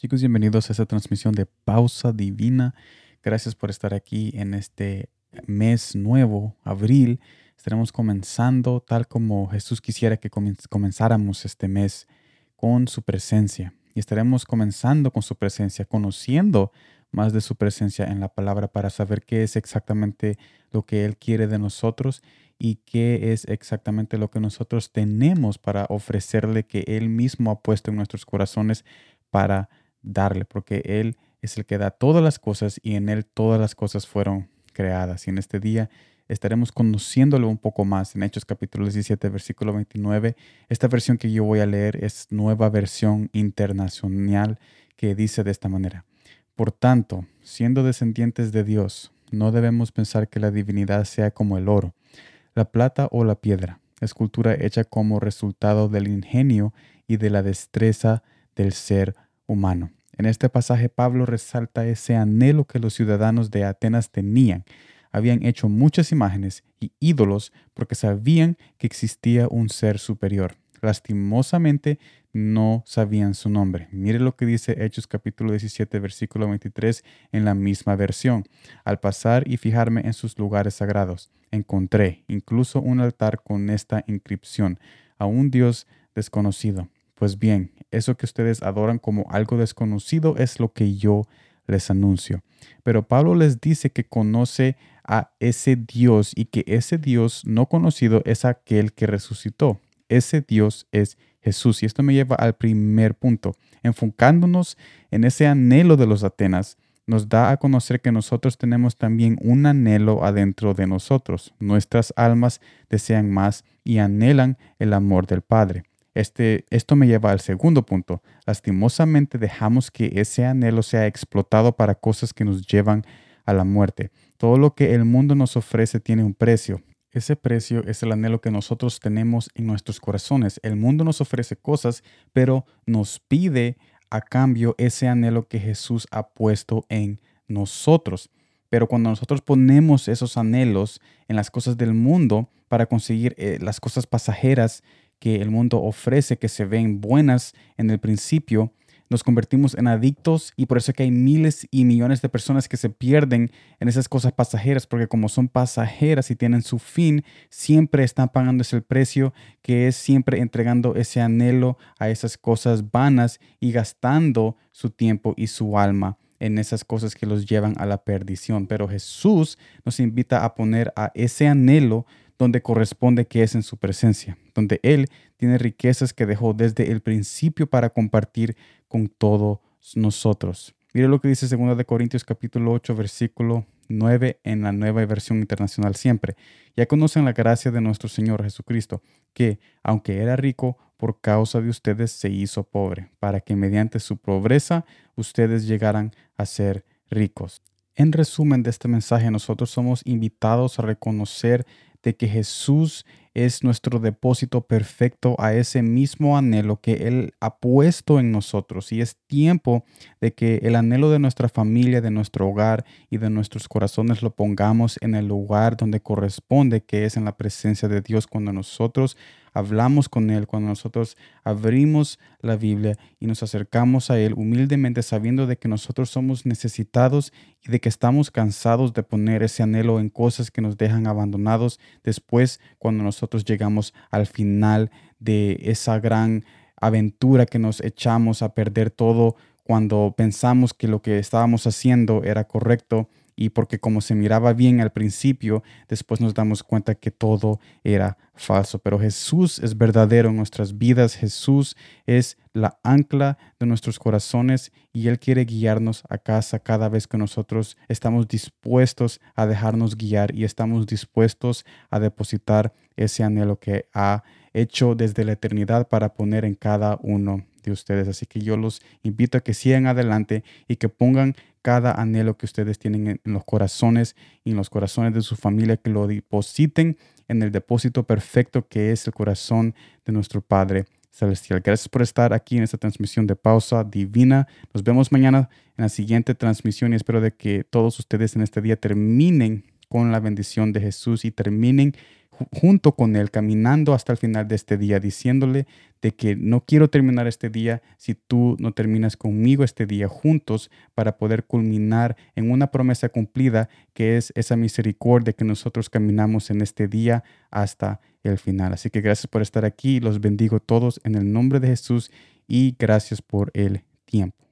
Chicos, bienvenidos a esta transmisión de Pausa Divina. Gracias por estar aquí en este mes nuevo, abril. Estaremos comenzando tal como Jesús quisiera que comenzáramos este mes con su presencia. Y estaremos comenzando con su presencia, conociendo más de su presencia en la palabra para saber qué es exactamente lo que Él quiere de nosotros y qué es exactamente lo que nosotros tenemos para ofrecerle que Él mismo ha puesto en nuestros corazones para darle, porque Él es el que da todas las cosas y en Él todas las cosas fueron creadas. Y en este día estaremos conociéndolo un poco más en Hechos capítulo 17, versículo 29. Esta versión que yo voy a leer es nueva versión internacional que dice de esta manera. Por tanto, siendo descendientes de Dios, no debemos pensar que la divinidad sea como el oro, la plata o la piedra, escultura hecha como resultado del ingenio y de la destreza del ser humano. En este pasaje Pablo resalta ese anhelo que los ciudadanos de Atenas tenían. Habían hecho muchas imágenes y ídolos porque sabían que existía un ser superior. Lastimosamente no sabían su nombre. Mire lo que dice Hechos capítulo 17 versículo 23 en la misma versión. Al pasar y fijarme en sus lugares sagrados, encontré incluso un altar con esta inscripción a un Dios desconocido. Pues bien, eso que ustedes adoran como algo desconocido es lo que yo les anuncio. Pero Pablo les dice que conoce a ese Dios y que ese Dios no conocido es aquel que resucitó. Ese Dios es Jesús. Y esto me lleva al primer punto. Enfocándonos en ese anhelo de los Atenas, nos da a conocer que nosotros tenemos también un anhelo adentro de nosotros. Nuestras almas desean más y anhelan el amor del Padre. Este, esto me lleva al segundo punto. Lastimosamente dejamos que ese anhelo sea explotado para cosas que nos llevan a la muerte. Todo lo que el mundo nos ofrece tiene un precio. Ese precio es el anhelo que nosotros tenemos en nuestros corazones. El mundo nos ofrece cosas, pero nos pide a cambio ese anhelo que Jesús ha puesto en nosotros. Pero cuando nosotros ponemos esos anhelos en las cosas del mundo para conseguir eh, las cosas pasajeras que el mundo ofrece, que se ven buenas en el principio, nos convertimos en adictos y por eso es que hay miles y millones de personas que se pierden en esas cosas pasajeras, porque como son pasajeras y tienen su fin, siempre están pagando ese precio que es siempre entregando ese anhelo a esas cosas vanas y gastando su tiempo y su alma en esas cosas que los llevan a la perdición. Pero Jesús nos invita a poner a ese anhelo donde corresponde que es en su presencia, donde Él tiene riquezas que dejó desde el principio para compartir con todos nosotros. Mire lo que dice 2 de Corintios capítulo 8 versículo 9 en la nueva versión internacional siempre. Ya conocen la gracia de nuestro Señor Jesucristo, que, aunque era rico, por causa de ustedes se hizo pobre, para que mediante su pobreza ustedes llegaran a ser ricos. En resumen de este mensaje, nosotros somos invitados a reconocer de que Jesús es nuestro depósito perfecto a ese mismo anhelo que Él ha puesto en nosotros. Y es tiempo de que el anhelo de nuestra familia, de nuestro hogar y de nuestros corazones lo pongamos en el lugar donde corresponde, que es en la presencia de Dios, cuando nosotros hablamos con Él, cuando nosotros abrimos la Biblia y nos acercamos a Él humildemente sabiendo de que nosotros somos necesitados y de que estamos cansados de poner ese anhelo en cosas que nos dejan abandonados después cuando nosotros llegamos al final de esa gran aventura que nos echamos a perder todo cuando pensamos que lo que estábamos haciendo era correcto y porque como se miraba bien al principio, después nos damos cuenta que todo era falso. Pero Jesús es verdadero en nuestras vidas, Jesús es la ancla de nuestros corazones y Él quiere guiarnos a casa cada vez que nosotros estamos dispuestos a dejarnos guiar y estamos dispuestos a depositar ese anhelo que ha hecho desde la eternidad para poner en cada uno de ustedes. Así que yo los invito a que sigan adelante y que pongan cada anhelo que ustedes tienen en, los corazones y en los corazones de su familia, que lo depositen en el depósito perfecto que es el corazón de nuestro Padre Celestial. Gracias por estar aquí en esta transmisión de pausa divina. Nos vemos mañana en la siguiente transmisión y espero de que todos ustedes en este día terminen con la bendición de Jesús y terminen junto con Él, caminando hasta el final de este día, diciéndole de que no quiero terminar este día si tú no terminas conmigo este día juntos para poder culminar en una promesa cumplida que es esa misericordia que nosotros caminamos en este día hasta el final. Así que gracias por estar aquí, los bendigo todos en el nombre de Jesús y gracias por el tiempo.